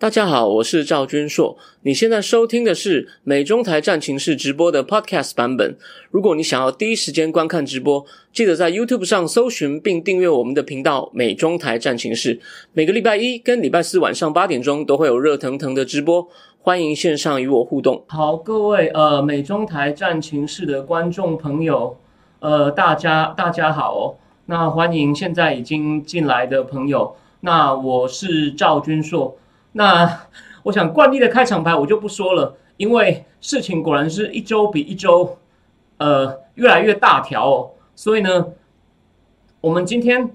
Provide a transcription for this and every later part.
大家好，我是赵君硕。你现在收听的是美中台战情室直播的 Podcast 版本。如果你想要第一时间观看直播，记得在 YouTube 上搜寻并订阅我们的频道“美中台战情室”。每个礼拜一跟礼拜四晚上八点钟都会有热腾腾的直播，欢迎线上与我互动。好，各位呃美中台战情室的观众朋友，呃大家大家好。那欢迎现在已经进来的朋友。那我是赵君硕。那我想惯例的开场白我就不说了，因为事情果然是一周比一周，呃，越来越大条哦。所以呢，我们今天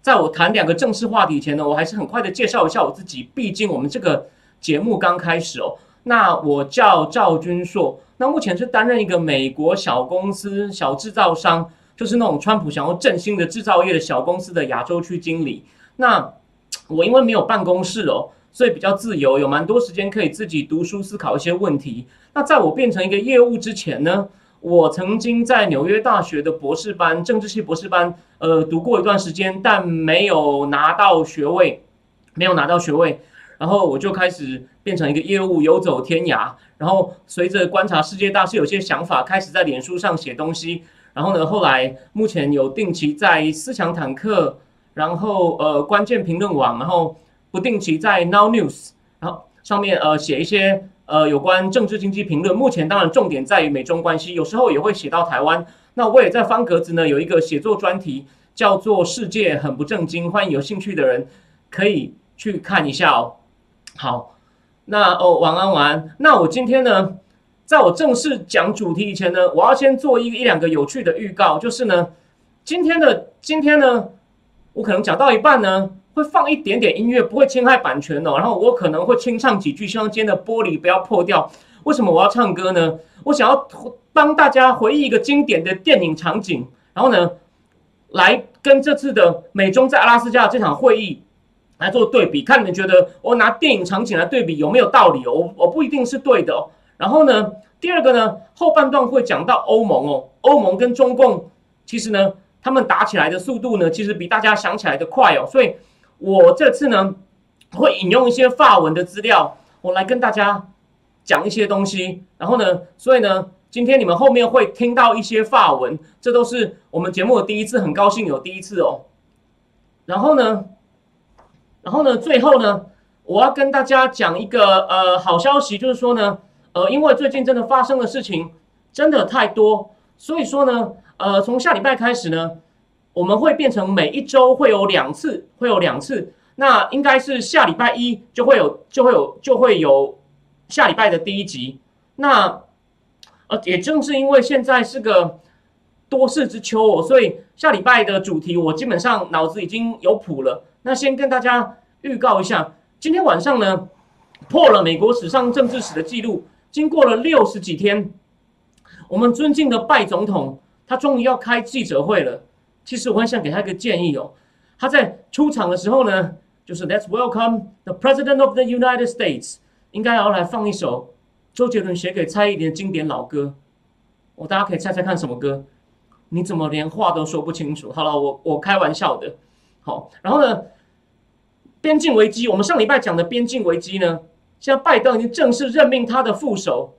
在我谈两个正式话题前呢，我还是很快的介绍一下我自己。毕竟我们这个节目刚开始哦。那我叫赵君硕，那目前是担任一个美国小公司、小制造商，就是那种川普想要振兴的制造业的小公司的亚洲区经理。那我因为没有办公室哦。所以比较自由，有蛮多时间可以自己读书思考一些问题。那在我变成一个业务之前呢，我曾经在纽约大学的博士班政治系博士班，呃，读过一段时间，但没有拿到学位，没有拿到学位。然后我就开始变成一个业务，游走天涯。然后随着观察世界大事，有些想法，开始在脸书上写东西。然后呢，后来目前有定期在思想坦克，然后呃关键评论网，然后。不定期在 Now News，然后上面呃写一些呃有关政治经济评论。目前当然重点在于美中关系，有时候也会写到台湾。那我也在方格子呢有一个写作专题，叫做《世界很不正经》，欢迎有兴趣的人可以去看一下哦。好，那哦晚安晚安。那我今天呢，在我正式讲主题以前呢，我要先做一一两个有趣的预告，就是呢，今天的今天呢，我可能讲到一半呢。会放一点点音乐，不会侵害版权哦。然后我可能会清唱几句，希望今天的玻璃不要破掉。为什么我要唱歌呢？我想要帮大家回忆一个经典的电影场景，然后呢，来跟这次的美中在阿拉斯加的这场会议来做对比，看你们觉得我拿电影场景来对比有没有道理哦？我我不一定是对的哦。然后呢，第二个呢，后半段会讲到欧盟哦，欧盟跟中共其实呢，他们打起来的速度呢，其实比大家想起来的快哦，所以。我这次呢，会引用一些法文的资料，我来跟大家讲一些东西。然后呢，所以呢，今天你们后面会听到一些法文，这都是我们节目的第一次，很高兴有第一次哦。然后呢，然后呢，最后呢，我要跟大家讲一个呃好消息，就是说呢，呃，因为最近真的发生的事情真的太多，所以说呢，呃，从下礼拜开始呢。我们会变成每一周会有两次，会有两次。那应该是下礼拜一就会有，就会有，就会有下礼拜的第一集。那呃，也正是因为现在是个多事之秋哦，所以下礼拜的主题我基本上脑子已经有谱了。那先跟大家预告一下，今天晚上呢破了美国史上政治史的记录，经过了六十几天，我们尊敬的拜总统他终于要开记者会了。其实我很想给他一个建议哦，他在出场的时候呢，就是 Let's welcome the President of the United States，应该要来放一首周杰伦写给蔡依林的经典老歌。我大家可以猜猜看什么歌？你怎么连话都说不清楚？好了，我我开玩笑的。好，然后呢，边境危机，我们上礼拜讲的边境危机呢，现在拜登已经正式任命他的副手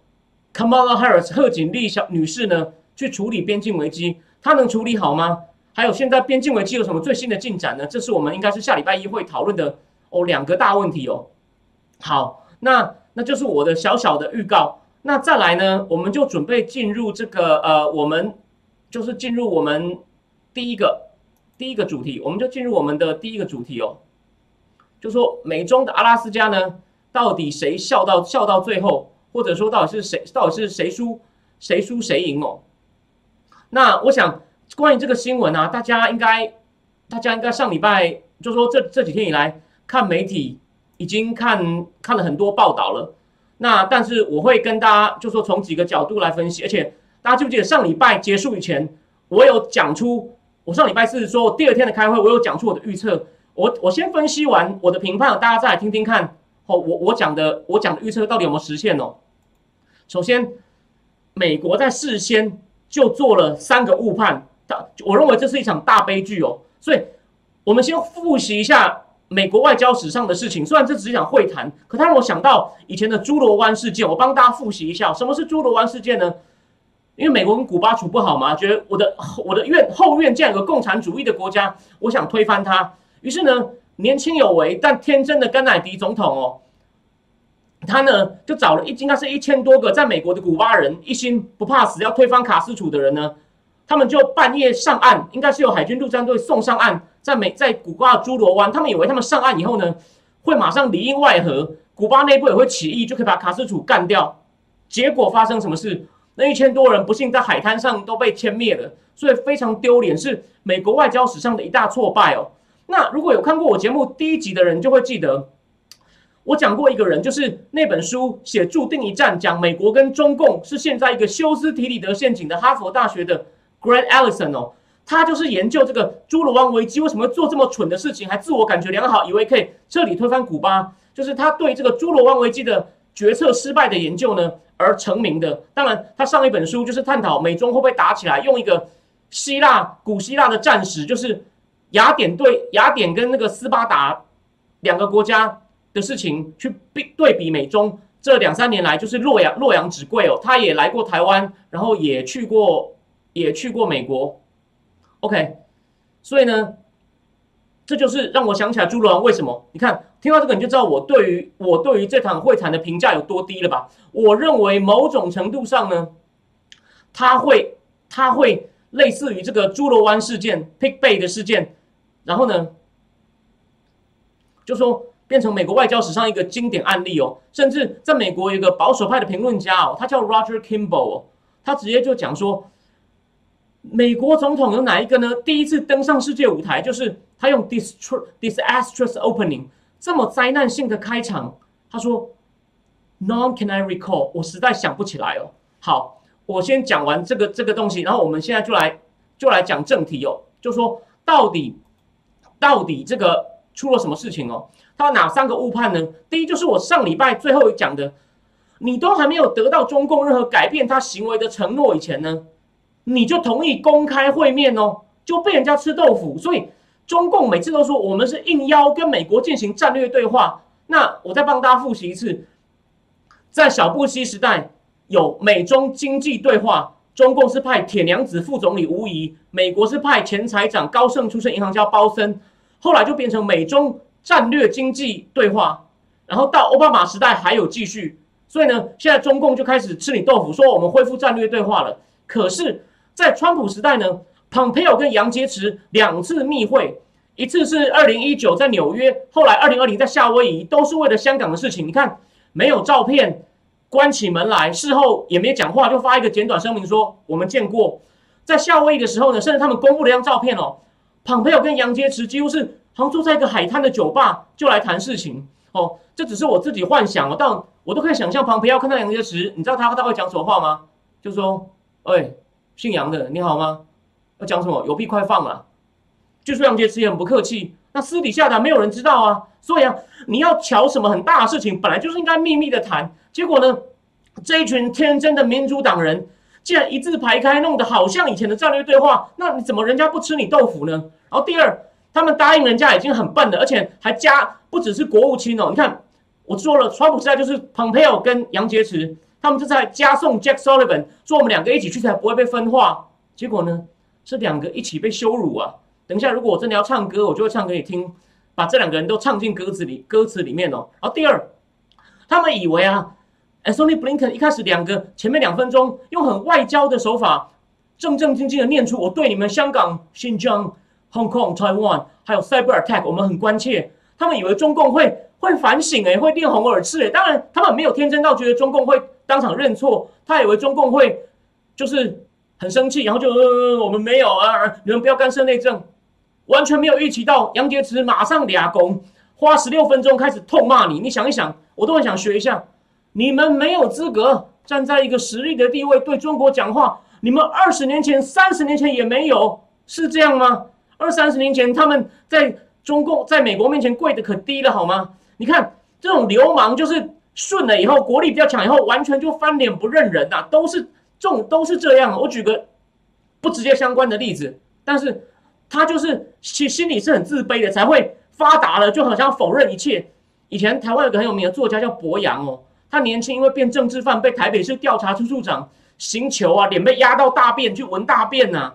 Kamala Harris 贺锦丽小女士呢，去处理边境危机，她能处理好吗？还有现在边境危机有什么最新的进展呢？这是我们应该是下礼拜一会讨论的哦，两个大问题哦。好，那那就是我的小小的预告。那再来呢，我们就准备进入这个呃，我们就是进入我们第一个第一个主题，我们就进入我们的第一个主题哦，就说美中的阿拉斯加呢，到底谁笑到笑到最后，或者说到底是谁到底是谁输谁输谁赢哦？那我想。关于这个新闻啊，大家应该，大家应该上礼拜就说这这几天以来看媒体已经看看了很多报道了。那但是我会跟大家就说从几个角度来分析，而且大家记不记得上礼拜结束以前，我有讲出我上礼拜是说第二天的开会，我有讲出我的预测。我我先分析完我的评判，大家再来听听看哦，我我讲的我讲的预测到底有没有实现哦？首先，美国在事先就做了三个误判。我认为这是一场大悲剧哦，所以，我们先复习一下美国外交史上的事情。虽然这只是一场会谈，可他让我想到以前的猪罗湾事件。我帮大家复习一下，什么是猪罗湾事件呢？因为美国跟古巴处不好嘛，觉得我的我的院后院这样有个共产主义的国家，我想推翻它。于是呢，年轻有为但天真的甘乃迪总统哦，他呢就找了一应该是一千多个在美国的古巴人，一心不怕死要推翻卡斯楚的人呢，他们就半夜上岸，应该是有海军陆战队送上岸，在美在古巴的侏罗湾，他们以为他们上岸以后呢，会马上里应外合，古巴内部也会起义，就可以把卡斯楚干掉。结果发生什么事？那一千多人不幸在海滩上都被歼灭了，所以非常丢脸，是美国外交史上的一大挫败哦。那如果有看过我节目第一集的人，就会记得我讲过一个人，就是那本书写《注定一战》，讲美国跟中共是现在一个休斯提里德陷阱的哈佛大学的 Grant Allison 哦，他就是研究这个朱罗湾危机为什么做这么蠢的事情，还自我感觉良好，以为可以彻底推翻古巴，就是他对这个朱罗湾危机的决策失败的研究呢。而成名的，当然，他上一本书就是探讨美中会不会打起来，用一个希腊古希腊的战史，就是雅典对雅典跟那个斯巴达两个国家的事情去比对比美中这两三年来，就是洛阳洛阳纸贵哦，他也来过台湾，然后也去过也去过美国，OK，所以呢。这就是让我想起来朱罗为什么？你看，听到这个你就知道我对于我对于这场会谈的评价有多低了吧？我认为某种程度上呢，他会他会类似于这个朱罗湾事件、Pick Bay 的事件，然后呢，就说变成美国外交史上一个经典案例哦。甚至在美国有一个保守派的评论家哦，他叫 Roger Kimball 哦，他直接就讲说，美国总统有哪一个呢？第一次登上世界舞台就是。他用 disastrous opening 这么灾难性的开场，他说 none can I recall，我实在想不起来哦。好，我先讲完这个这个东西，然后我们现在就来就来讲正题哦，就说到底到底这个出了什么事情哦？他哪三个误判呢？第一就是我上礼拜最后讲的，你都还没有得到中共任何改变他行为的承诺以前呢，你就同意公开会面哦，就被人家吃豆腐，所以。中共每次都说我们是应邀跟美国进行战略对话，那我再帮大家复习一次，在小布希时代有美中经济对话，中共是派铁娘子副总理吴仪，美国是派前财长高盛出身银行家包森，后来就变成美中战略经济对话，然后到奥巴马时代还有继续，所以呢，现在中共就开始吃你豆腐，说我们恢复战略对话了。可是，在川普时代呢？蓬佩奥跟杨洁篪两次密会，一次是二零一九在纽约，后来二零二零在夏威夷，都是为了香港的事情。你看，没有照片，关起门来，事后也没讲话，就发一个简短声明说我们见过。在夏威夷的时候呢，甚至他们公布了一张照片哦，蓬佩奥跟杨洁篪几乎是好像坐在一个海滩的酒吧就来谈事情哦。这只是我自己幻想哦，但我都可以想象蓬佩奥看到杨洁篪，你知道他他会讲什么话吗？就说：“哎，姓杨的，你好吗？”要讲什么？有屁快放啊！就说杨洁篪也很不客气，那私底下的没有人知道啊。所以啊，你要瞧什么很大的事情，本来就是应该秘密的谈。结果呢，这一群天真的民主党人，竟然一字排开，弄得好像以前的战略对话。那你怎么人家不吃你豆腐呢？然后第二，他们答应人家已经很笨了，而且还加不只是国务卿哦。你看，我说了，川普时代就是 Pompeo 跟杨洁篪，他们就在加送 Jack Sullivan，说我们两个一起去才不会被分化。结果呢？是两个一起被羞辱啊！等一下，如果我真的要唱歌，我就会唱给你听，把这两个人都唱进歌词里，歌词里面哦。然后第二，他们以为啊，Anthony Blinken 一开始两个前面两分钟用很外交的手法，正正经经的念出我对你们香港、新疆、Hong Kong、Taiwan 还有 Cyber Attack 我们很关切。他们以为中共会会反省诶，会面红耳赤诶。当然，他们没有天真到觉得中共会当场认错，他以为中共会就是。很生气，然后就呃，我们没有啊，你们不要干涉内政，完全没有预期到杨洁篪马上俩攻，花十六分钟开始痛骂你。你想一想，我都很想学一下。你们没有资格站在一个实力的地位对中国讲话。你们二十年前、三十年前也没有，是这样吗？二三十年前他们在中共、在美国面前跪的可低了，好吗？你看这种流氓，就是顺了以后，国力比较强以后，完全就翻脸不认人呐，都是。这种都是这样。我举个不直接相关的例子，但是他就是心心里是很自卑的，才会发达了就好像否认一切。以前台湾有个很有名的作家叫博洋哦，他年轻因为变政治犯被台北市调查处处长刑求啊，脸被压到大便去闻大便呐。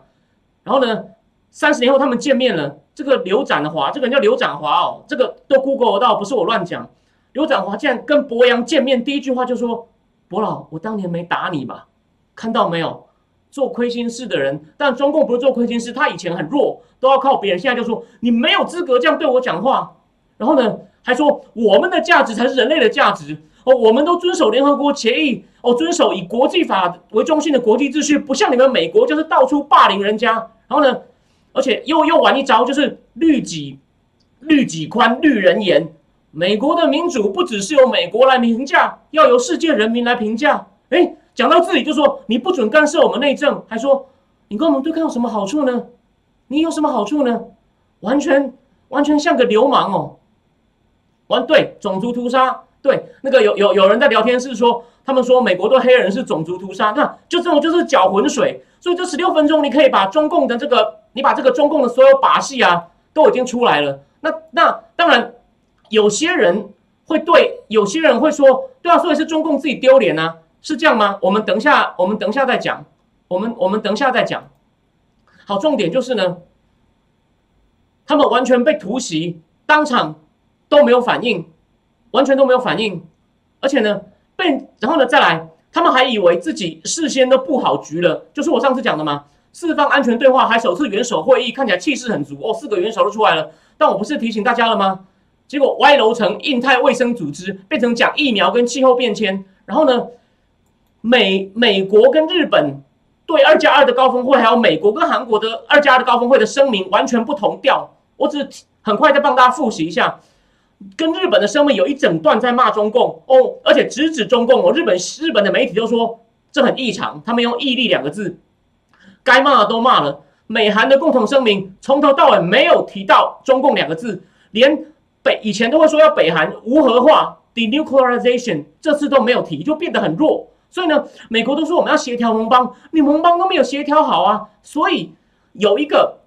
然后呢，三十年后他们见面了，这个刘展华，这个人叫刘展华哦，这个都 Google 到，不是我乱讲。刘展华竟然跟博洋见面，第一句话就说：“博老，我当年没打你吧？看到没有？做亏心事的人，但中共不是做亏心事，他以前很弱，都要靠别人，现在就说你没有资格这样对我讲话。然后呢？”还说我们的价值才是人类的价值哦，我们都遵守联合国协议哦，遵守以国际法为中心的国际秩序，不像你们美国就是到处霸凌人家。然后呢，而且又又玩一招，就是律己律己宽，律人严。美国的民主不只是由美国来评价，要由世界人民来评价。哎，讲到这里就说你不准干涉我们内政，还说你跟我们对抗有什么好处呢？你有什么好处呢？完全完全像个流氓哦。完对种族屠杀，对那个有有有人在聊天室说，他们说美国对黑人是种族屠杀，那就这种就是搅浑水。所以这十六分钟，你可以把中共的这个，你把这个中共的所有把戏啊，都已经出来了。那那当然，有些人会对，有些人会说，对啊，所以是中共自己丢脸啊，是这样吗？我们等一下，我们等一下再讲，我们我们等一下再讲。好，重点就是呢，他们完全被突袭，当场。都没有反应，完全都没有反应，而且呢，被然后呢再来，他们还以为自己事先都布好局了，就是我上次讲的嘛，四方安全对话还首次元首会议，看起来气势很足哦，四个元首都出来了，但我不是提醒大家了吗？结果歪楼成印太卫生组织，变成讲疫苗跟气候变迁，然后呢，美美国跟日本对二加二的高峰会，还有美国跟韩国的二加二的高峰会的声明完全不同调，我只很快再帮大家复习一下。跟日本的声明有一整段在骂中共哦，而且直指中共哦。日本日本的媒体都说这很异常，他们用“毅力”两个字，该骂的都骂了。美韩的共同声明从头到尾没有提到中共两个字，连北以前都会说要北韩无核化 （denuclearization），这次都没有提，就变得很弱。所以呢，美国都说我们要协调盟邦，你盟邦都没有协调好啊。所以有一个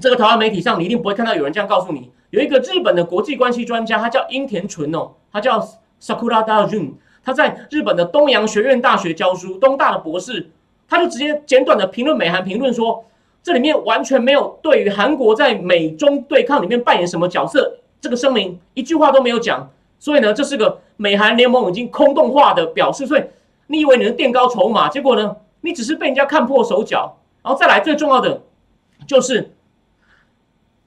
这个台湾媒体上，你一定不会看到有人这样告诉你。有一个日本的国际关系专家，他叫樱田纯哦，他叫 Sakura Dajun，他在日本的东洋学院大学教书，东大的博士，他就直接简短的评论美韩评论说，这里面完全没有对于韩国在美中对抗里面扮演什么角色，这个声明一句话都没有讲，所以呢，这是个美韩联盟已经空洞化的表示，所以你以为你能垫高筹码，结果呢，你只是被人家看破手脚，然后再来最重要的就是。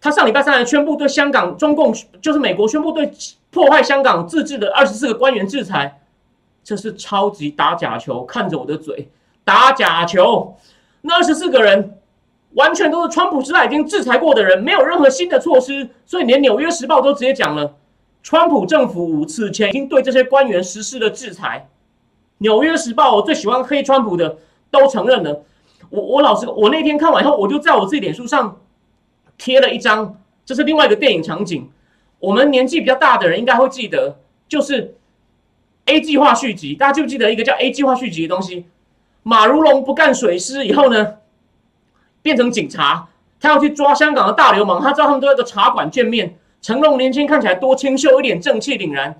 他上礼拜三还宣布对香港中共，就是美国宣布对破坏香港自治的二十四个官员制裁，这是超级打假球，看着我的嘴打假球。那二十四个人完全都是川普时代已经制裁过的人，没有任何新的措施，所以连纽约时报都直接讲了，川普政府此前已经对这些官员实施了制裁。纽约时报我最喜欢黑川普的都承认了。我我老实，我那天看完以后，我就在我自己脸书上。贴了一张，这是另外一个电影场景。我们年纪比较大的人应该会记得，就是 A 计划续集。大家记不记得一个叫 A 计划续集的东西？马如龙不干水师以后呢，变成警察，他要去抓香港的大流氓。他知道他们都在个茶馆见面。成龙年轻看起来多清秀，一脸正气凛然，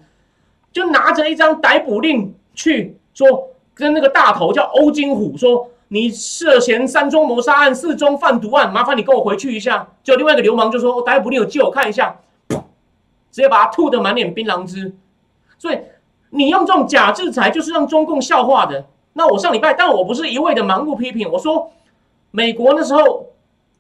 就拿着一张逮捕令去说，跟那个大头叫欧金虎说。你涉嫌三宗谋杀案、四宗贩毒案，麻烦你跟我回去一下。就另外一个流氓就说：“逮捕你，有借我看一下。”直接把他吐得满脸槟榔汁。所以你用这种假制裁，就是让中共笑话的。那我上礼拜，但我不是一味的盲目批评。我说，美国那时候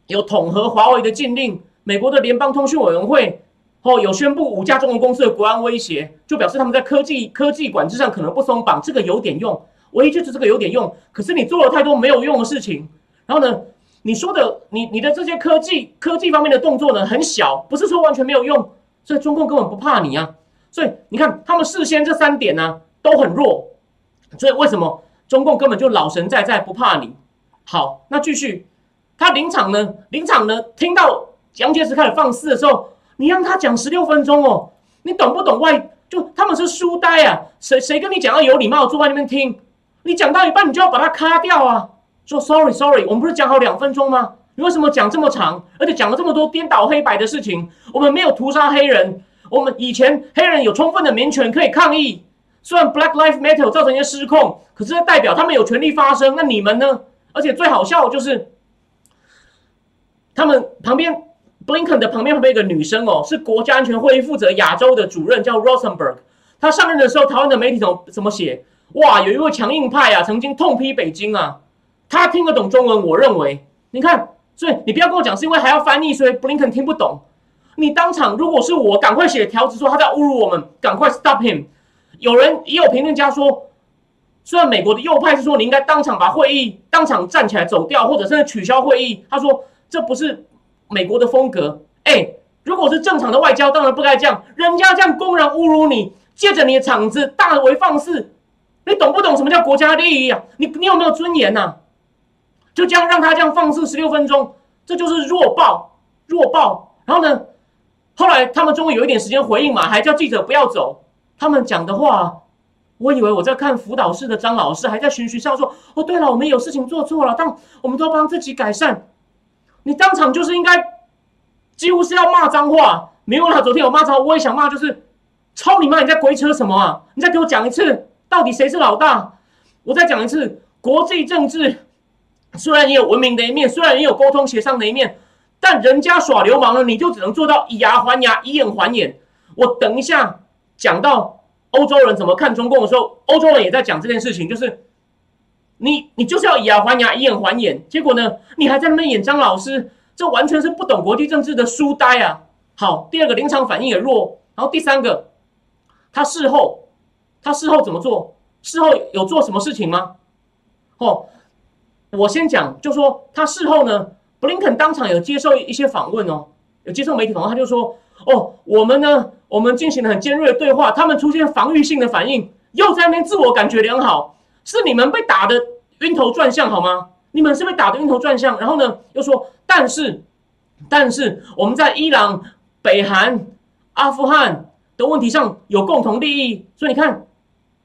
有统合华为的禁令，美国的联邦通讯委员会哦有宣布五家中国公司的国安威胁，就表示他们在科技科技管制上可能不松绑，这个有点用。唯一就是这个有点用，可是你做了太多没有用的事情。然后呢，你说的你你的这些科技科技方面的动作呢很小，不是说完全没有用，所以中共根本不怕你啊。所以你看他们事先这三点呢都很弱，所以为什么中共根本就老神在在不怕你？好，那继续，他临场呢临场呢听到杨洁篪开始放肆的时候，你让他讲十六分钟哦，你懂不懂外？就他们是书呆啊，谁谁跟你讲要有礼貌，坐在那边听。你讲到一半，你就要把它卡掉啊！说 sorry sorry，我们不是讲好两分钟吗？你为什么讲这么长，而且讲了这么多颠倒黑白的事情？我们没有屠杀黑人，我们以前黑人有充分的民权可以抗议。虽然 Black Lives Matter 造成一些失控，可是代表他们有权利发声。那你们呢？而且最好笑的就是，他们旁边 Blinken 的旁边旁边一个女生哦，是国家安全会议负责亚洲的主任，叫 Rosenberg。他上任的时候，台湾的媒体怎么怎么写？哇，有一位强硬派啊，曾经痛批北京啊。他听得懂中文，我认为，你看，所以你不要跟我讲是因为还要翻译，所以 Blinken 听不懂。你当场如果是我，赶快写条子说他在侮辱我们，赶快 stop him。有人也有评论家说，虽然美国的右派是说你应该当场把会议当场站起来走掉，或者甚至取消会议。他说这不是美国的风格。哎，如果是正常的外交，当然不该这样。人家这样公然侮辱你，借着你的场子大为放肆，你懂不懂什么叫国家利益啊？你你有没有尊严呐？就这样让他这样放肆十六分钟，这就是弱爆弱爆。然后呢，后来他们终于有一点时间回应嘛，还叫记者不要走。他们讲的话，我以为我在看辅导室的张老师，还在循循笑说：“哦，对了，我们有事情做错了，但我们都帮自己改善。”你当场就是应该，几乎是要骂脏话。没有啦，昨天有骂脏话，我也想骂，就是操你妈！你在鬼扯什么啊？你再给我讲一次，到底谁是老大？我再讲一次，国际政治虽然也有文明的一面，虽然也有沟通协商的一面，但人家耍流氓了，你就只能做到以牙还牙，以眼还眼。我等一下。讲到欧洲人怎么看中共的时候，欧洲人也在讲这件事情，就是你你就是要以牙还牙，以眼还眼。结果呢，你还在那边演张老师，这完全是不懂国际政治的书呆啊！好，第二个临场反应也弱，然后第三个，他事后他事后怎么做？事后有做什么事情吗？哦，我先讲，就说他事后呢，布林肯当场有接受一些访问哦，有接受媒体访问，他就说。哦，我们呢？我们进行了很尖锐的对话，他们出现防御性的反应，又在那边自我感觉良好，是你们被打的晕头转向好吗？你们是被打的晕头转向，然后呢，又说，但是，但是我们在伊朗、北韩、阿富汗的问题上有共同利益，所以你看，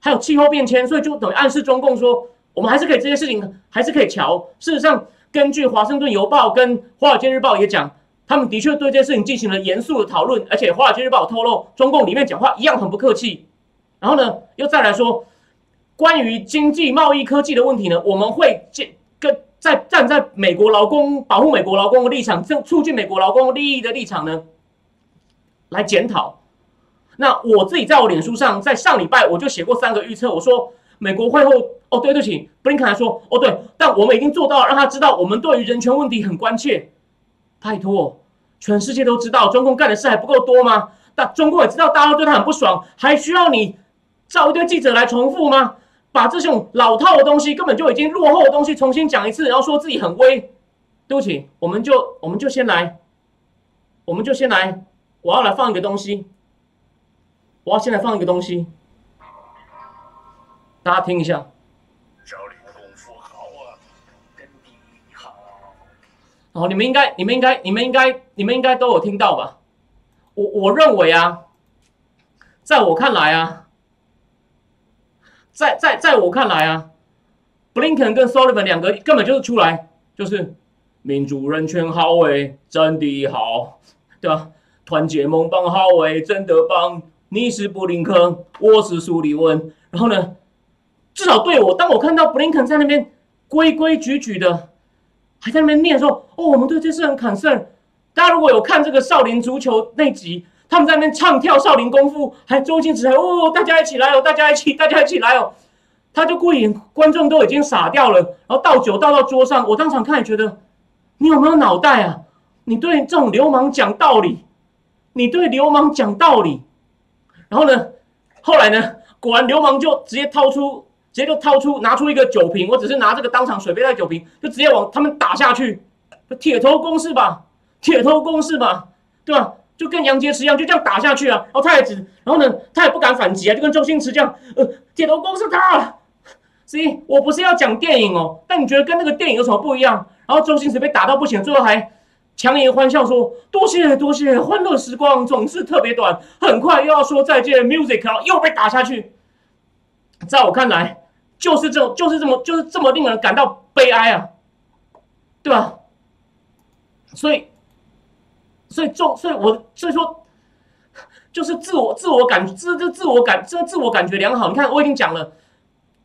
还有气候变迁，所以就等于暗示中共说，我们还是可以这些事情还是可以瞧。事实上，根据华盛顿邮报跟华尔街日报也讲。他们的确对这件事情进行了严肃的讨论，而且《华尔街日报》透露，中共里面讲话一样很不客气。然后呢，又再来说，关于经济、贸易、科技的问题呢，我们会建跟在站在美国劳工保护美国劳工的立场，正促进美国劳工利益的立场呢，来检讨。那我自己在我脸书上，在上礼拜我就写过三个预测，我说美国会后哦，对不起，布林肯还说哦对，但我们已经做到了，让他知道我们对于人权问题很关切。拜托，全世界都知道中共干的事还不够多吗？大中共也知道大家对他很不爽，还需要你找一堆记者来重复吗？把这种老套的东西，根本就已经落后的东西重新讲一次，然后说自己很威。对不起，我们就我们就先来，我们就先来，我要来放一个东西，我要先来放一个东西，大家听一下。哦，你们应该，你们应该，你们应该，你们应该都有听到吧？我我认为啊，在我看来啊，在在在我看来啊，布林肯跟 Sullivan 两个根本就是出来就是民主人权好诶，真的好，对吧？团结盟邦好诶，真的棒！你是布林肯，我是苏利文，然后呢，至少对我，当我看到布林肯在那边规规矩矩的。还在那边念说：“哦，我们对这事很惨胜。”大家如果有看这个少林足球那集，他们在那边唱跳少林功夫，还周星驰还哦，大家一起来哦，大家一起，大家一起来哦。他就故意，观众都已经傻掉了，然后倒酒倒到桌上，我当场看也觉得，你有没有脑袋啊？你对这种流氓讲道理，你对流氓讲道理，然后呢，后来呢，果然流氓就直接掏出。直接就掏出拿出一个酒瓶，我只是拿这个当场水杯带酒瓶，就直接往他们打下去，铁头功是吧？铁头功是吧？对吧？就跟杨洁篪一样，就这样打下去啊！然后他也只，然后呢，他也不敢反击啊，就跟周星驰这样，呃，铁头功是他。所以我不是要讲电影哦，但你觉得跟那个电影有什么不一样？然后周星驰被打到不行，最后还强颜欢笑说：“多谢多谢，欢乐时光总是特别短，很快又要说再见。” music，然后又被打下去。在我看来，就是这种，就是这么，就是这么令人感到悲哀啊，对吧？所以，所以重，所以我所以说，就是自我自我感自这自我感这自我感觉良好。你看，我已经讲了，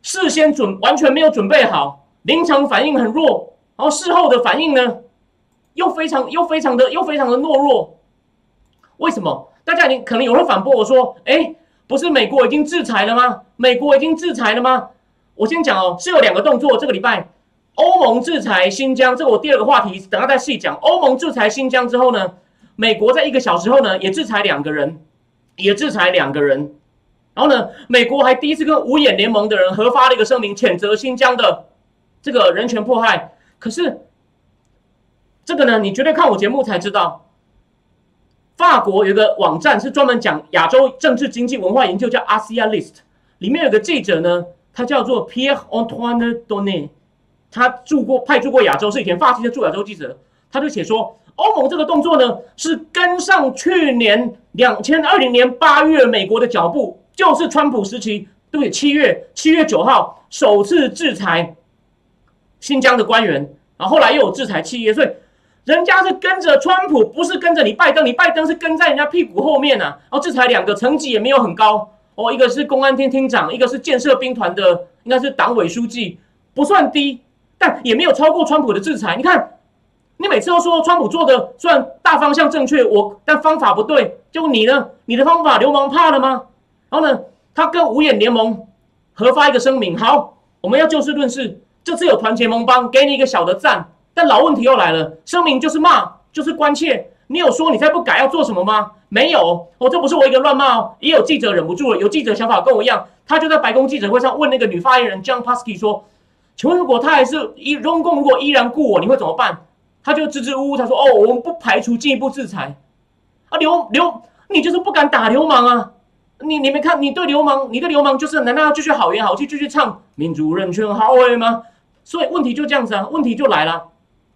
事先准完全没有准备好，临场反应很弱，然后事后的反应呢，又非常又非常的又非常的懦弱。为什么？大家你可能有人反驳我说：“哎，不是美国已经制裁了吗？美国已经制裁了吗？”我先讲哦，是有两个动作。这个礼拜，欧盟制裁新疆，这个我第二个话题，等下再细讲。欧盟制裁新疆之后呢，美国在一个小时后呢，也制裁两个人，也制裁两个人。然后呢，美国还第一次跟五眼联盟的人合发了一个声明，谴责新疆的这个人权迫害。可是这个呢，你绝对看我节目才知道。法国有个网站是专门讲亚洲政治经济文化研究，叫 Asia List。里面有个记者呢，他叫做 Pierre Antoine Donnet，他住过派驻过亚洲，是以前法籍的驻亚洲记者。他就写说，欧盟这个动作呢，是跟上去年两千二零年八月美国的脚步，就是川普时期，对不对？七月七月九号首次制裁新疆的官员，然后后来又有制裁企业，所以。人家是跟着川普，不是跟着你拜登。你拜登是跟在人家屁股后面呢。然后制裁两个，层级也没有很高哦。一个是公安厅厅长，一个是建设兵团的，应该是党委书记，不算低，但也没有超过川普的制裁。你看，你每次都说川普做的算大方向正确，我但方法不对。就你呢？你的方法流氓怕了吗？然后呢？他跟五眼联盟合发一个声明，好，我们要就事论事。这次有团结盟邦，给你一个小的赞。但老问题又来了，声明就是骂，就是关切。你有说你再不改要做什么吗？没有，哦，这不是我一个乱骂哦。也有记者忍不住了，有记者想法跟我一样，他就在白宫记者会上问那个女发言人 John Paskey 说：“请问如果他还是依中共如果依然雇我，你会怎么办？”他就支支吾吾，他说：“哦，我们不排除进一步制裁。”啊，流流，你就是不敢打流氓啊！你你没看，你对流氓，你对流氓就是难道要继续好言好气，继续唱民主人权好诶吗？所以问题就这样子啊，问题就来了。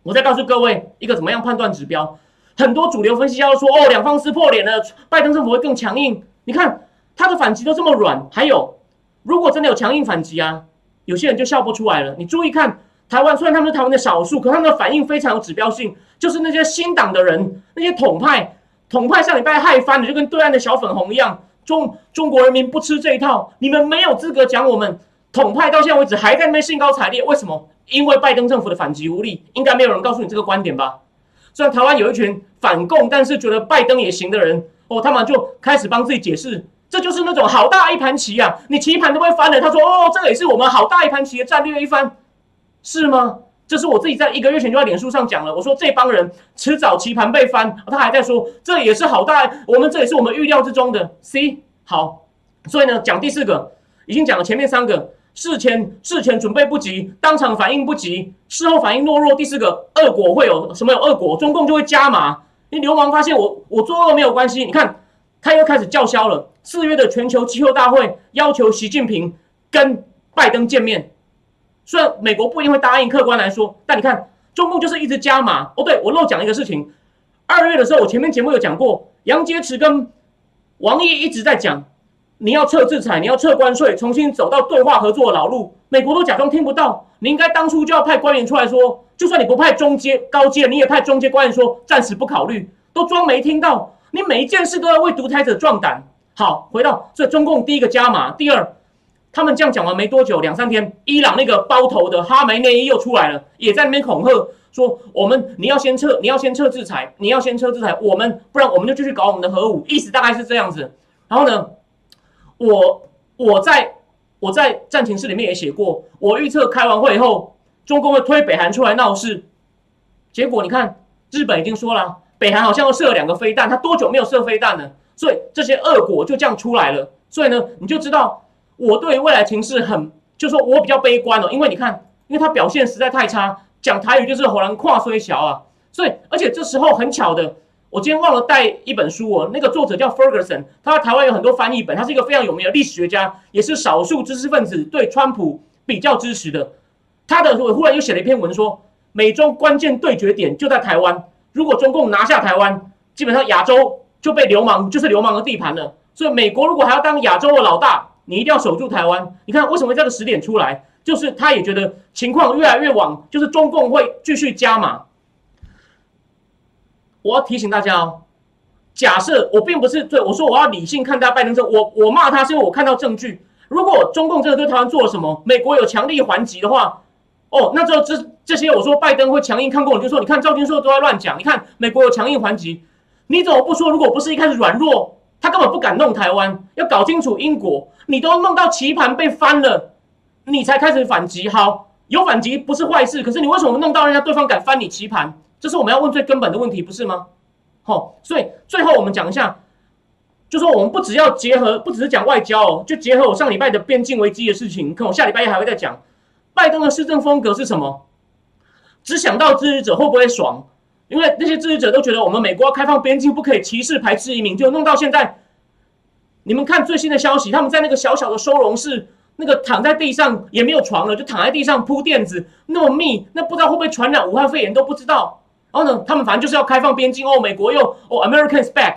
我再告诉各位一个怎么样判断指标，很多主流分析家都说哦，两方撕破脸了，拜登政府会更强硬。你看他的反击都这么软，还有如果真的有强硬反击啊，有些人就笑不出来了。你注意看台湾，虽然他们是台湾的少数，可他们的反应非常有指标性，就是那些新党的人，那些统派，统派上礼拜害翻了，就跟对岸的小粉红一样。中中国人民不吃这一套，你们没有资格讲我们统派，到现在为止还在那边兴高采烈，为什么？因为拜登政府的反击无力，应该没有人告诉你这个观点吧？虽然台湾有一群反共，但是觉得拜登也行的人哦，他们就开始帮自己解释，这就是那种好大一盘棋啊！你棋盘都会翻了。他说：“哦，这个也是我们好大一盘棋的战略一番，是吗？”这是我自己在一个月前就在脸书上讲了，我说这帮人迟早棋盘被翻。他还在说，这也是好大，我们这也是我们预料之中的。C 好，所以呢，讲第四个，已经讲了前面三个。事前事前准备不及，当场反应不及，事后反应懦弱。第四个恶果会有什么？有恶果，中共就会加码。你流氓发现我我作恶没有关系，你看他又开始叫嚣了。四月的全球气候大会要求习近平跟拜登见面，虽然美国不一定会答应，客观来说，但你看中共就是一直加码。哦，对我漏讲一个事情，二月的时候我前面节目有讲过，杨洁篪跟王毅一直在讲。你要撤制裁，你要撤关税，重新走到对话合作的老路。美国都假装听不到，你应该当初就要派官员出来说，就算你不派中阶高阶，你也派中阶官员说暂时不考虑，都装没听到。你每一件事都要为独裁者壮胆。好，回到这中共第一个加码，第二，他们这样讲完没多久，两三天，伊朗那个包头的哈梅内伊又出来了，也在那边恐吓说，我们你要先撤，你要先撤制裁，你要先撤制裁，我们不然我们就继续搞我们的核武，意思大概是这样子。然后呢？我我在我在战情室里面也写过，我预测开完会以后，中共会推北韩出来闹事。结果你看，日本已经说了，北韩好像要射了两个飞弹，他多久没有射飞弹了？所以这些恶果就这样出来了。所以呢，你就知道我对未来情势很，就说我比较悲观哦，因为你看，因为他表现实在太差，讲台语就是火然跨虽小啊。所以，而且这时候很巧的。我今天忘了带一本书哦，那个作者叫 Ferguson，他在台湾有很多翻译本，他是一个非常有名的历史学家，也是少数知识分子对川普比较支持的。他的我忽然又写了一篇文说，美中关键对决点就在台湾，如果中共拿下台湾，基本上亚洲就被流氓就是流氓的地盘了。所以美国如果还要当亚洲的老大，你一定要守住台湾。你看为什么这个时点出来，就是他也觉得情况越来越往，就是中共会继续加码。我要提醒大家哦，假设我并不是对我说我要理性看待拜登政，我我骂他是因为我看到证据。如果中共真的对台湾做了什么，美国有强力还击的话，哦，那之后这这些我说拜登会强硬抗共，就说你看赵金硕都在乱讲，你看美国有强硬还击，你怎么不说？如果不是一开始软弱，他根本不敢弄台湾，要搞清楚因果，你都弄到棋盘被翻了，你才开始反击。好，有反击不是坏事，可是你为什么弄到人家对方敢翻你棋盘？这是我们要问最根本的问题，不是吗？好，所以最后我们讲一下。就说我们不只要结合，不只是讲外交哦，就结合我上礼拜的边境危机的事情。看我下礼拜一还会再讲，拜登的施政风格是什么？只想到支持者会不会爽？因为那些支持者都觉得我们美国要开放边境，不可以歧视排斥移民，就弄到现在。你们看最新的消息，他们在那个小小的收容室，那个躺在地上也没有床了，就躺在地上铺垫子，那么密，那不知道会不会传染武汉肺炎都不知道。然后呢，他们反正就是要开放边境哦，美国又哦，Americans back。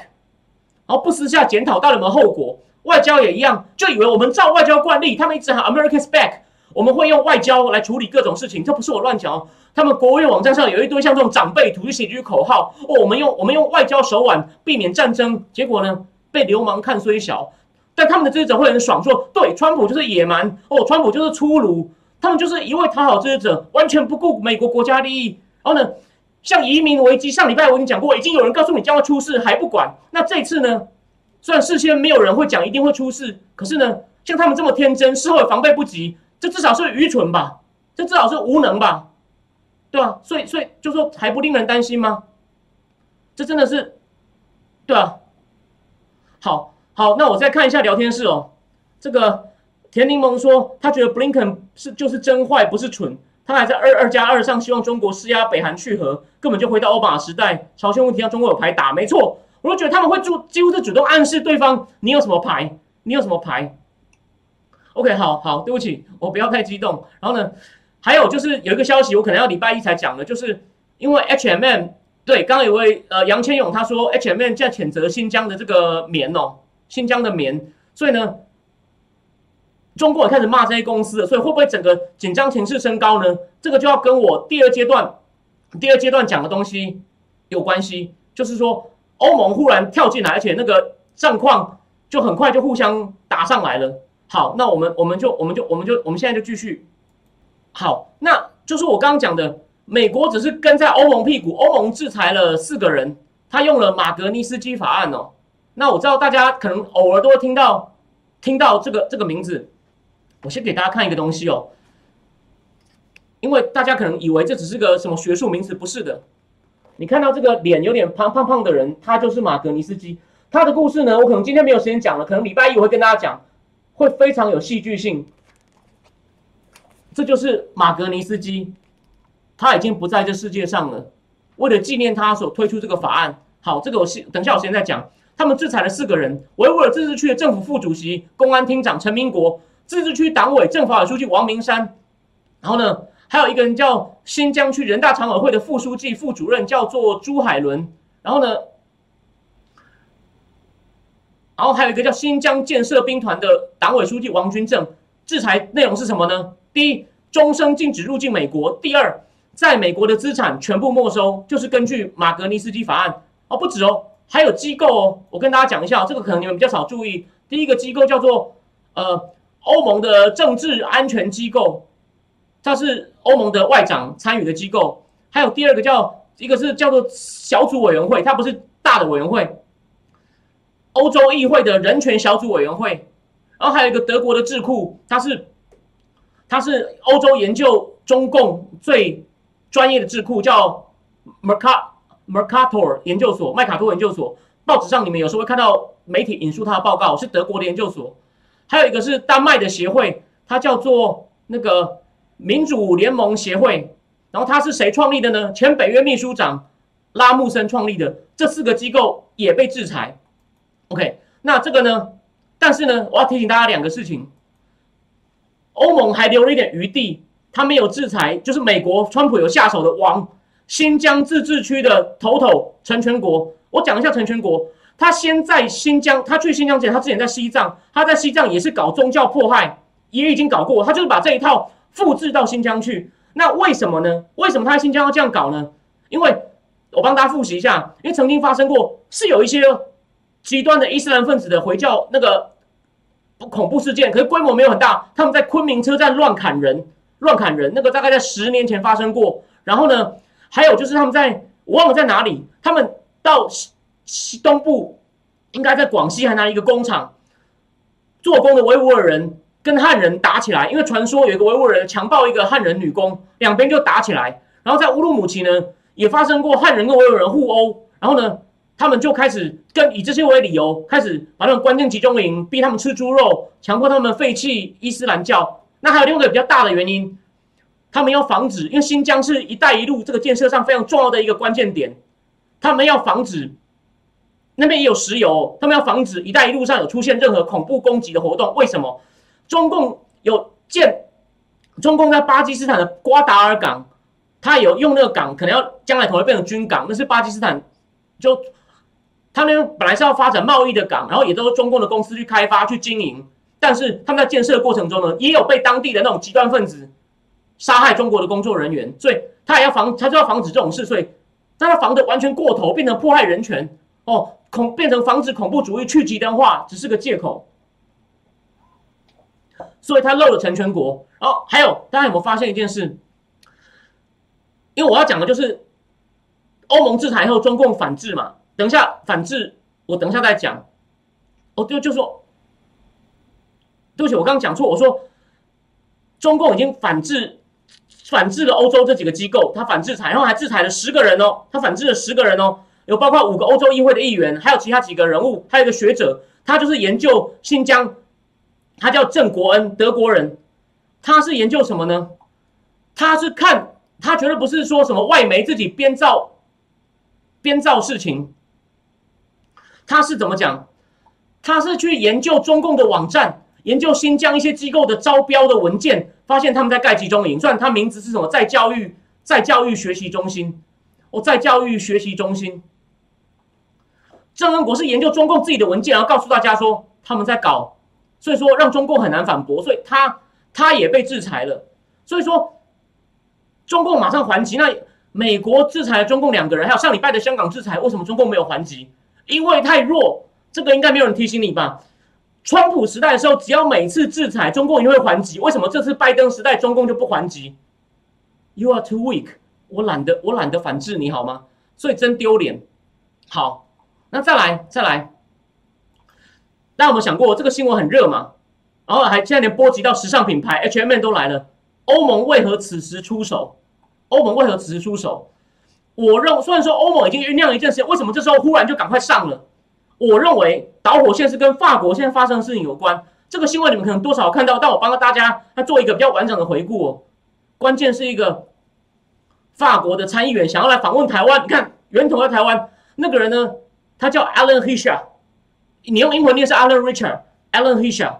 然后不私下检讨到底有没有后果，外交也一样，就以为我们照外交惯例，他们一直喊 Americans back，我们会用外交来处理各种事情，这不是我乱讲哦。他们国务院网站上有一堆像这种长辈图，就写句口号哦，我们用我们用外交手腕避免战争，结果呢被流氓看虽小，但他们的支持者会很爽，说对，川普就是野蛮哦，川普就是粗鲁，他们就是一味讨好支持者，完全不顾美国国家利益，然后呢？像移民危机，上礼拜我已经讲过，已经有人告诉你将要出事还不管。那这次呢？虽然事先没有人会讲一定会出事，可是呢，像他们这么天真，事后防备不及，这至少是愚蠢吧？这至少是无能吧？对吧？所以，所以就说还不令人担心吗？这真的是，对啊。好，好，那我再看一下聊天室哦。这个田柠檬说，他觉得布林肯是就是真坏，不是蠢。他还在二二加二上，希望中国施压北韩去核，根本就回到奥巴马时代。朝鲜问题让中国有牌打，没错。我就觉得他们会主几乎是主动暗示对方，你有什么牌，你有什么牌。OK，好好，对不起，我不要太激动。然后呢，还有就是有一个消息，我可能要礼拜一才讲的，就是因为 H&M 对，刚刚有位呃杨千勇他说 H&M 在谴责新疆的这个棉哦，新疆的棉，所以呢。中国也开始骂这些公司了，所以会不会整个紧张情势升高呢？这个就要跟我第二阶段、第二阶段讲的东西有关系。就是说，欧盟忽然跳进来，而且那个战况就很快就互相打上来了。好，那我们我们就我们就我们就我们现在就继续。好，那就是我刚刚讲的，美国只是跟在欧盟屁股，欧盟制裁了四个人，他用了马格尼斯基法案哦。那我知道大家可能偶尔都会听到听到这个这个名字。我先给大家看一个东西哦，因为大家可能以为这只是个什么学术名词，不是的。你看到这个脸有点胖胖胖的人，他就是马格尼斯基。他的故事呢，我可能今天没有时间讲了，可能礼拜一我会跟大家讲，会非常有戏剧性。这就是马格尼斯基，他已经不在这世界上了。为了纪念他所推出这个法案，好，这个我先等下有时间再讲。他们制裁了四个人：维吾尔自治区的政府副主席、公安厅长陈明国。自治区党委政法委书记王明山，然后呢，还有一个人叫新疆区人大常委会的副书记、副主任，叫做朱海伦。然后呢，然后还有一个叫新疆建设兵团的党委书记王军正。制裁内容是什么呢？第一，终生禁止入境美国；第二，在美国的资产全部没收，就是根据马格尼斯基法案。哦，不止哦，还有机构哦。我跟大家讲一下，这个可能你们比较少注意。第一个机构叫做呃。欧盟的政治安全机构，它是欧盟的外长参与的机构。还有第二个叫一个是叫做小组委员会，它不是大的委员会。欧洲议会的人权小组委员会，然后还有一个德国的智库，它是它是欧洲研究中共最专业的智库，叫 Mercat Mercator 研究所，麦卡托研究所。报纸上你们有时候会看到媒体引述他的报告，是德国的研究所。还有一个是丹麦的协会，它叫做那个民主联盟协会。然后它是谁创立的呢？前北约秘书长拉穆森创立的。这四个机构也被制裁。OK，那这个呢？但是呢，我要提醒大家两个事情：欧盟还留了一点余地，他没有制裁，就是美国川普有下手的往新疆自治区的头头陈全国。我讲一下陈全国。他先在新疆，他去新疆之前，他之前在西藏，他在西藏也是搞宗教迫害，也已经搞过，他就是把这一套复制到新疆去。那为什么呢？为什么他在新疆要这样搞呢？因为我帮大家复习一下，因为曾经发生过是有一些极端的伊斯兰分子的回教那个恐怖事件，可是规模没有很大，他们在昆明车站乱砍人，乱砍人，那个大概在十年前发生过。然后呢，还有就是他们在我忘了在哪里，他们到西东部，应该在广西还拿一个工厂做工的维吾尔人跟汉人打起来，因为传说有一个维吾尔人强暴一个汉人女工，两边就打起来。然后在乌鲁木齐呢，也发生过汉人跟维吾尔人互殴，然后呢，他们就开始跟以这些为理由，开始把他们关进集中营，逼他们吃猪肉，强迫他们废弃伊斯兰教。那还有另外一个比较大的原因，他们要防止，因为新疆是一带一路这个建设上非常重要的一个关键点，他们要防止那边也有石油，他们要防止一带一路上有出现任何恐怖攻击的活动。为什么？中共有建，中共在巴基斯坦的瓜达尔港。他有用那个港，可能要将来可能会变成军港，那是巴基斯坦，就他们本来是要发展贸易的港，然后也都是中共的公司去开发去经营，但是他们在建设过程中呢，也有被当地的那种极端分子杀害中国的工作人员，所以他也要防，他就要防止这种事，所以但他防的完全过头，变成迫害人权哦，恐变成防止恐怖主义去极端化，只是个借口，所以他漏了成全国。然后还有大家有没有发现一件事？因为我要讲的就是欧盟制裁后，中共反制嘛。等一下反制，我等一下再讲。哦，就就说，对不起，我刚刚讲错。我说，中共已经反制，反制了欧洲这几个机构，他反制裁，然后还制裁了十个人哦。他反制了十个人哦，有包括五个欧洲议会的议员，还有其他几个人物，还有一个学者，他就是研究新疆，他叫郑国恩，德国人。他是研究什么呢？他是看。他绝对不是说什么外媒自己编造、编造事情。他是怎么讲？他是去研究中共的网站，研究新疆一些机构的招标的文件，发现他们在盖集中营。虽然他名字是什么，在教育、在教育学习中心，哦，在教育学习中心。郑恩国是研究中共自己的文件，然后告诉大家说他们在搞，所以说让中共很难反驳，所以他他也被制裁了。所以说。中共马上还击，那美国制裁中共两个人，还有上礼拜的香港制裁，为什么中共没有还击？因为太弱，这个应该没有人提醒你吧？川普时代的时候，只要每次制裁，中共一定会还击。为什么这次拜登时代，中共就不还击？You are too weak，我懒得，我懒得反制你好吗？所以真丢脸。好，那再来，再来。大家有没有想过，这个新闻很热嘛？然后还现在连波及到时尚品牌 H&M 都来了，欧盟为何此时出手？欧盟为何此时出手？我认虽然说欧盟已经酝酿一段时间，为什么这时候忽然就赶快上了？我认为导火线是跟法国现在发生的事情有关。这个新闻你们可能多少看到，但我帮大家他做一个比较完整的回顾哦。关键是一个法国的参议员想要来访问台湾，你看源头在台湾，那个人呢，他叫 Alan Hisha，你用英文念是 Alan Richard，Alan Hisha。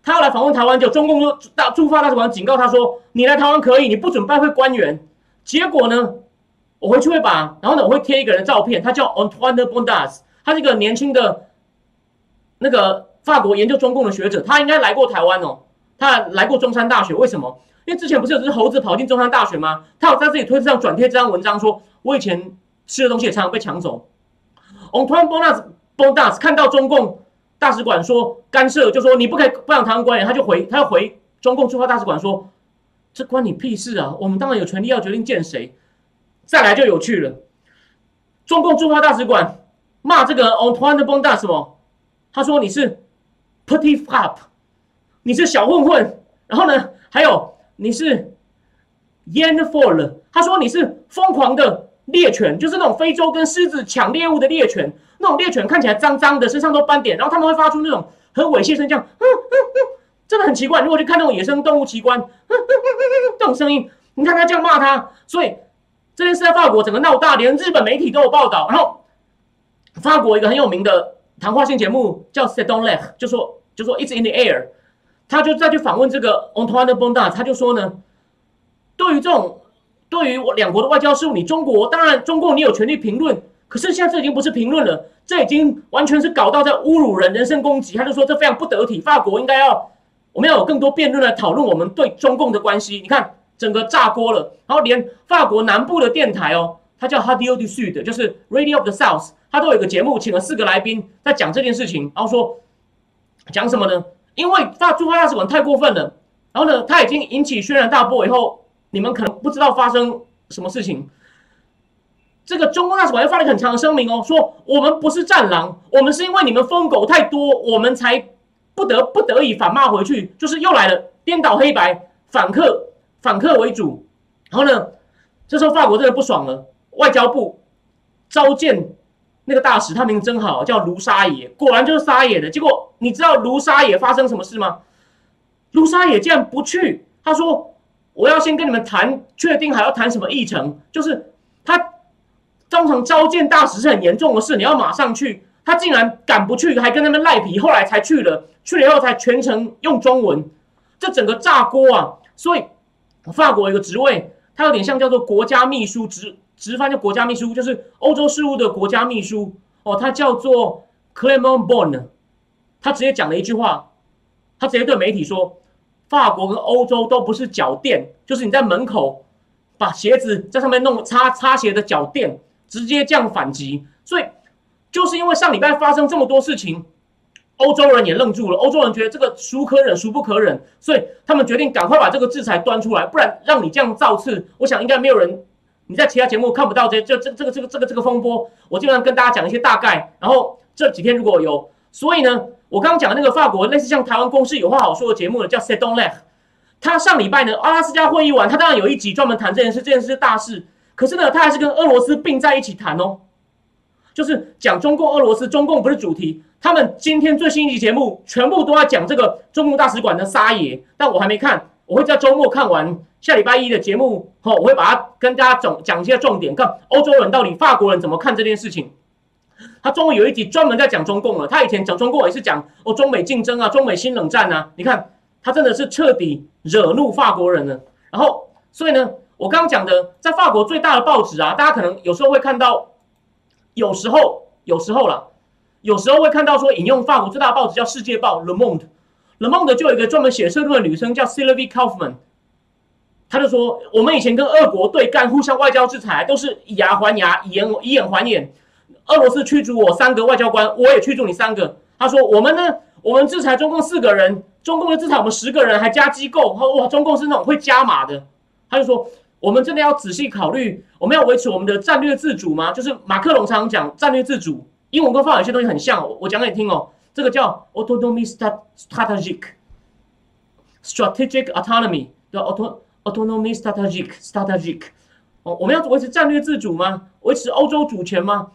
他要来访问台湾，就中共就大驻法大使馆警告他说：“你来台湾可以，你不准拜会官员。”结果呢，我回去会把，然后呢，我会贴一个人的照片，他叫 Antoine Bondas，他是一个年轻的，那个法国研究中共的学者，他应该来过台湾哦，他来过中山大学，为什么？因为之前不是有只猴子跑进中山大学吗？他有在自己推特上转贴这张文章，说我以前吃的东西也常常被抢走。Antoine Bondas Bondas 看到中共大使馆说干涉，就说你不可以不让台湾官员，他就回，他要回中共驻华大使馆说。这关你屁事啊！我们当然有权利要决定见谁。再来就有趣了，中共驻华大使馆骂这个 Antoine Bonda 什么？他说你是 Petit Fap，你是小混混。然后呢，还有你是 Yan Fall，他说你是疯狂的猎犬，就是那种非洲跟狮子抢猎物的猎犬。那种猎犬看起来脏脏的，身上都斑点，然后他们会发出那种很猥亵声，这样。真的很奇怪，如果去看那种野生动物奇观，这种声音，你看他这样骂他，所以这件事在法国整个闹大，连日本媒体都有报道。然后法国一个很有名的谈话性节目叫《s e t o n l e 就说就说 It's in the air，他就再去访问这个 Antoine Bonda，他就说呢，对于这种对于我两国的外交事务，你中国当然中共你有权利评论，可是现在这已经不是评论了，这已经完全是搞到在侮辱人、人身攻击。他就说这非常不得体，法国应该要。我们要有更多辩论来讨论我们对中共的关系。你看，整个炸锅了，然后连法国南部的电台哦，它叫 Radio du Sud，就是 Radio of the South，它都有一个节目，请了四个来宾在讲这件事情，然后说讲什么呢？因为大驻华大使馆太过分了，然后呢，他已经引起轩然大波以后，你们可能不知道发生什么事情。这个中共大使馆又发了很长的声明哦，说我们不是战狼，我们是因为你们疯狗太多，我们才不得不得已反骂回去，就是又来了颠倒黑白，反客反客为主。然后呢，这时候法国真的不爽了，外交部召见那个大使，他名字真好，叫卢沙野，果然就是沙野的。结果你知道卢沙野发生什么事吗？卢沙野竟然不去，他说我要先跟你们谈，确定还要谈什么议程，就是他。当场召见大使是很严重的事，你要马上去。他竟然赶不去，还跟他们赖皮，后来才去了。去了以后才全程用中文，这整个炸锅啊！所以法国有个职位，他有点像叫做国家秘书，职直翻叫国家秘书，就是欧洲事务的国家秘书哦。他叫做 Clement Bon，他直接讲了一句话，他直接对媒体说：法国跟欧洲都不是脚垫，就是你在门口把鞋子在上面弄擦擦鞋的脚垫。直接这样反击，所以就是因为上礼拜发生这么多事情，欧洲人也愣住了。欧洲人觉得这个孰可忍孰不可忍，所以他们决定赶快把这个制裁端出来，不然让你这样造次，我想应该没有人你在其他节目看不到这这这这个这个这个这个风波。我基本上跟大家讲一些大概，然后这几天如果有，所以呢，我刚刚讲的那个法国类似像台湾公司有话好说的节目呢，叫 s e t o n l e 他上礼拜呢阿拉斯加会议完，他当然有一集专门谈这件事，这件事是大事。可是呢，他还是跟俄罗斯并在一起谈哦，就是讲中共、俄罗斯。中共不是主题，他们今天最新一集节目全部都在讲这个中共大使馆的撒野。但我还没看，我会在周末看完下礼拜一的节目后，我会把它跟大家总讲一些重点，看欧洲人到底法国人怎么看这件事情。他终于有一集专门在讲中共了。他以前讲中共也是讲哦中美竞争啊，中美新冷战啊。你看他真的是彻底惹怒法国人了。然后所以呢？我刚刚讲的，在法国最大的报纸啊，大家可能有时候会看到，有时候有时候了，有时候会看到说引用法国最大的报纸叫《世界报》Le Monde，Le Monde 就有一个专门写社论的女生叫 Sylvie Kaufman，她就说我们以前跟俄国对干，互相外交制裁都是以牙还牙，以眼以眼还眼。俄罗斯驱逐我三个外交官，我也驱逐你三个。他说我们呢，我们制裁中共四个人，中共就制裁我们十个人，还加机构。哇，中共是那种会加码的。他就说。我们真的要仔细考虑，我们要维持我们的战略自主吗？就是马克龙常常讲战略自主，英文跟法文有些东西很像，我讲给你听哦。这个叫 autonomy strategic，strategic autonomy，对？auto autonomy strategic strategic，哦，我们要维持战略自主吗？维持欧洲主权吗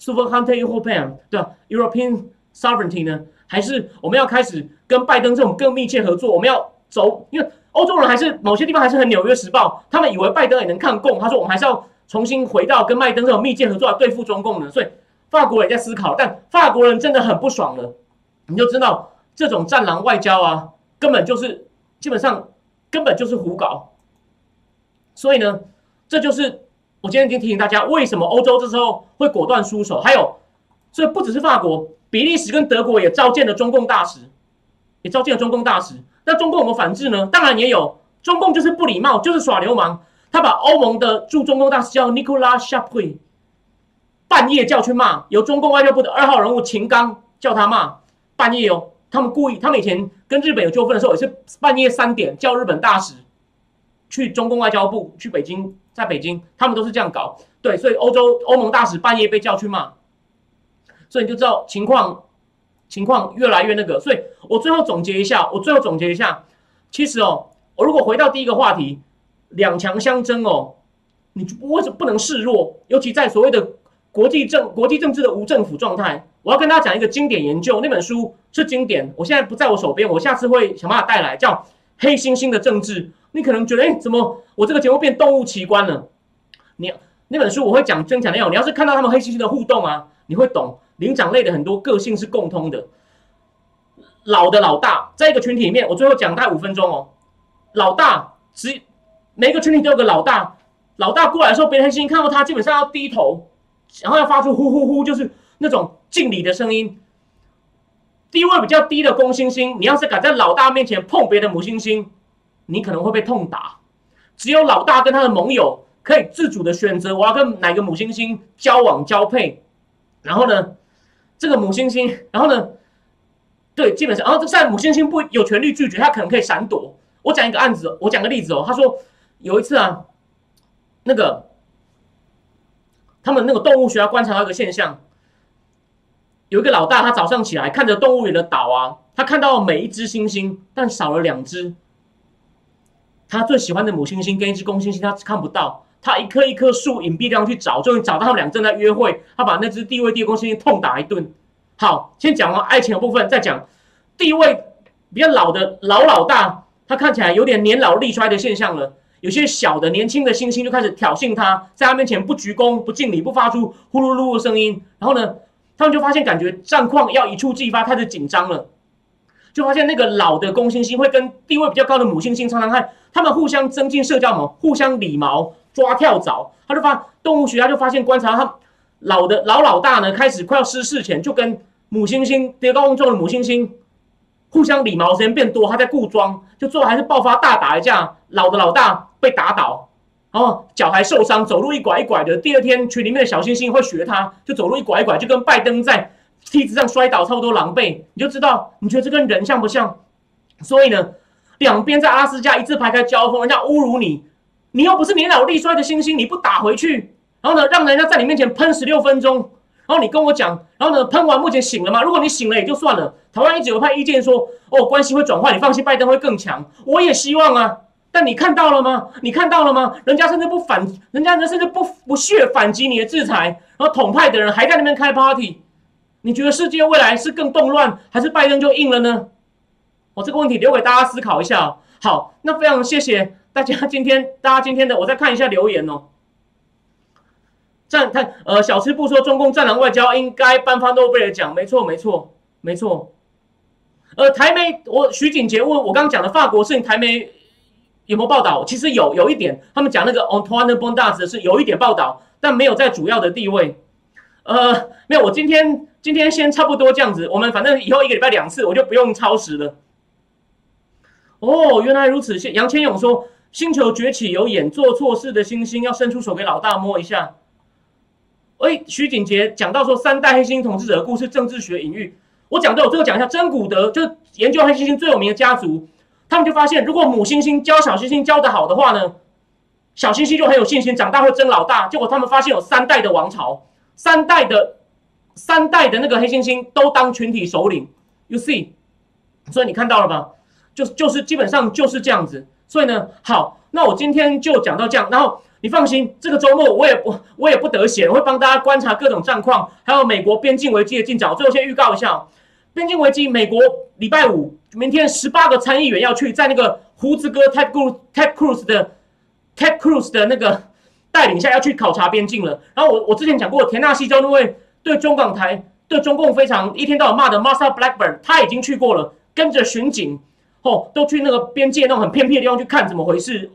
？sovereignty European，对吧？European sovereignty 呢？还是我们要开始跟拜登这种更密切合作？我们要走，因为。欧洲人还是某些地方还是很《纽约时报》，他们以为拜登也能抗共。他说：“我们还是要重新回到跟拜登这种密切合作来对付中共的。”所以法国也在思考，但法国人真的很不爽了。你就知道这种战狼外交啊，根本就是基本上根本就是胡搞。所以呢，这就是我今天已经提醒大家，为什么欧洲这时候会果断出手。还有，这不只是法国，比利时跟德国也召见了中共大使，也召见了中共大使。那中共有没有反制呢？当然也有，中共就是不礼貌，就是耍流氓。他把欧盟的驻中共大使叫 Nicolas s h a p u y 半夜叫去骂，由中共外交部的二号人物秦刚叫他骂，半夜哦，他们故意，他们以前跟日本有纠纷的时候，也是半夜三点叫日本大使去中共外交部去北京，在北京，他们都是这样搞。对，所以欧洲欧盟大使半夜被叫去骂，所以你就知道情况。情况越来越那个，所以我最后总结一下，我最后总结一下，其实哦，我如果回到第一个话题，两强相争哦，你为什么不能示弱？尤其在所谓的国际政国际政治的无政府状态，我要跟大家讲一个经典研究，那本书是经典，我现在不在我手边，我下次会想办法带来，叫《黑猩猩的政治》。你可能觉得，哎，怎么我这个节目变动物奇观了？你那本书我会讲真假内容，你要是看到他们黑猩猩的互动啊，你会懂。灵长类的很多个性是共通的。老的老大在一个群体里面，我最后讲大概五分钟哦。老大只每个群体都有个老大，老大过来的时候，别人黑猩猩看到他，基本上要低头，然后要发出呼呼呼，就是那种敬礼的声音。地位比较低的公猩猩，你要是敢在老大面前碰别的母猩猩，你可能会被痛打。只有老大跟他的盟友可以自主的选择我要跟哪个母猩猩交往交配，然后呢，这个母猩猩，然后呢，对，基本上，然后这在母猩猩不有权利拒绝，它可能可以闪躲。我讲一个案子，我讲个例子哦，他说有一次啊，那个他们那个动物学家观察到一个现象。有一个老大，他早上起来看着动物园的岛啊，他看到每一只猩猩，但少了两只。他最喜欢的母猩猩跟一只公猩猩，他看不到。他一棵一棵树隐蔽地方去找，终于找到他们俩正在约会。他把那只地位低的公猩猩痛打一顿。好，先讲完爱情的部分，再讲地位比较老的老老大，他看起来有点年老力衰的现象了。有些小的年轻的猩猩就开始挑衅他，在他面前不鞠躬、不敬礼、不发出呼噜噜的声音，然后呢？他们就发现，感觉战况要一触即发，开始紧张了。就发现那个老的公猩猩会跟地位比较高的母猩猩常常看，他们互相增进社交嘛，互相理毛、抓跳蚤。他就发动物学家就发现观察他老的老老大呢，开始快要失势前，就跟母猩猩德高望重的母猩猩互相理毛时间变多，他在固装，就最后还是爆发大打一架，老的老大被打倒。然后脚还受伤，走路一拐一拐的。第二天，群里面的小星星会学他，就走路一拐一拐，就跟拜登在梯子上摔倒差不多狼狈。你就知道，你觉得这跟人像不像？所以呢，两边在阿斯加一字排开交锋，人家侮辱你，你又不是年老力衰的星星，你不打回去，然后呢，让人家在你面前喷十六分钟，然后你跟我讲，然后呢，喷完目前醒了吗？如果你醒了也就算了。台湾一直有派意见说，哦，关系会转换，你放心，拜登会更强。我也希望啊。但你看到了吗？你看到了吗？人家甚至不反，人家甚至不不屑反击你的制裁，然后统派的人还在那边开 party。你觉得世界未来是更动乱，还是拜登就硬了呢？我这个问题留给大家思考一下。好，那非常谢谢大家今天，大家今天的，我再看一下留言哦。战他呃，小吃部说中共战狼外交应该颁发诺贝尔奖，没错没错没错。呃，台媒我徐景杰问我刚刚讲的法国事情，台媒。有没有报道？其实有有一点，他们讲那个 Antoine Bondas 是有一点报道，但没有在主要的地位。呃，没有，我今天今天先差不多这样子。我们反正以后一个礼拜两次，我就不用超时了。哦，原来如此。杨千勇说，《星球崛起》有演做错事的猩猩要伸出手给老大摸一下。哎，徐景杰讲到说三代黑猩猩统治者的故事，政治学隐喻。我讲到我最后讲一下，真古德就是研究黑猩猩最有名的家族。他们就发现，如果母猩猩教小猩猩教得好的话呢，小猩猩就很有信心，长大会争老大。结果他们发现有三代的王朝，三代的三代的那个黑猩猩都当群体首领。You see，所以你看到了吧？就就是基本上就是这样子。所以呢，好，那我今天就讲到这样。然后你放心，这个周末我也不我也不得闲，我会帮大家观察各种战况，还有美国边境危机的进展。最后先预告一下，边境危机，美国礼拜五。明天十八个参议员要去，在那个胡子哥 Ted Cruz Ted Cruz 的 Ted Cruz 的那个带领下，要去考察边境了。然后我我之前讲过，田纳西州那位对中港台对中共非常一天到晚骂的 Martha Blackburn，他已经去过了，跟着巡警哦，都去那个边界那种很偏僻的地方去看怎么回事。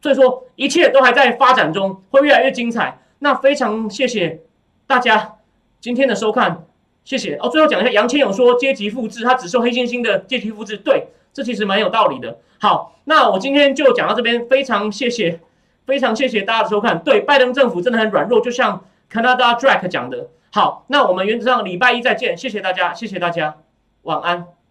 所以说一切都还在发展中，会越来越精彩。那非常谢谢大家今天的收看。谢谢哦。最后讲一下，杨千勇说阶级复制，他只受黑猩猩的阶级复制，对，这其实蛮有道理的。好，那我今天就讲到这边，非常谢谢，非常谢谢大家的收看。对，拜登政府真的很软弱，就像 Canada Drake 讲的。好，那我们原则上礼拜一再见，谢谢大家，谢谢大家，晚安。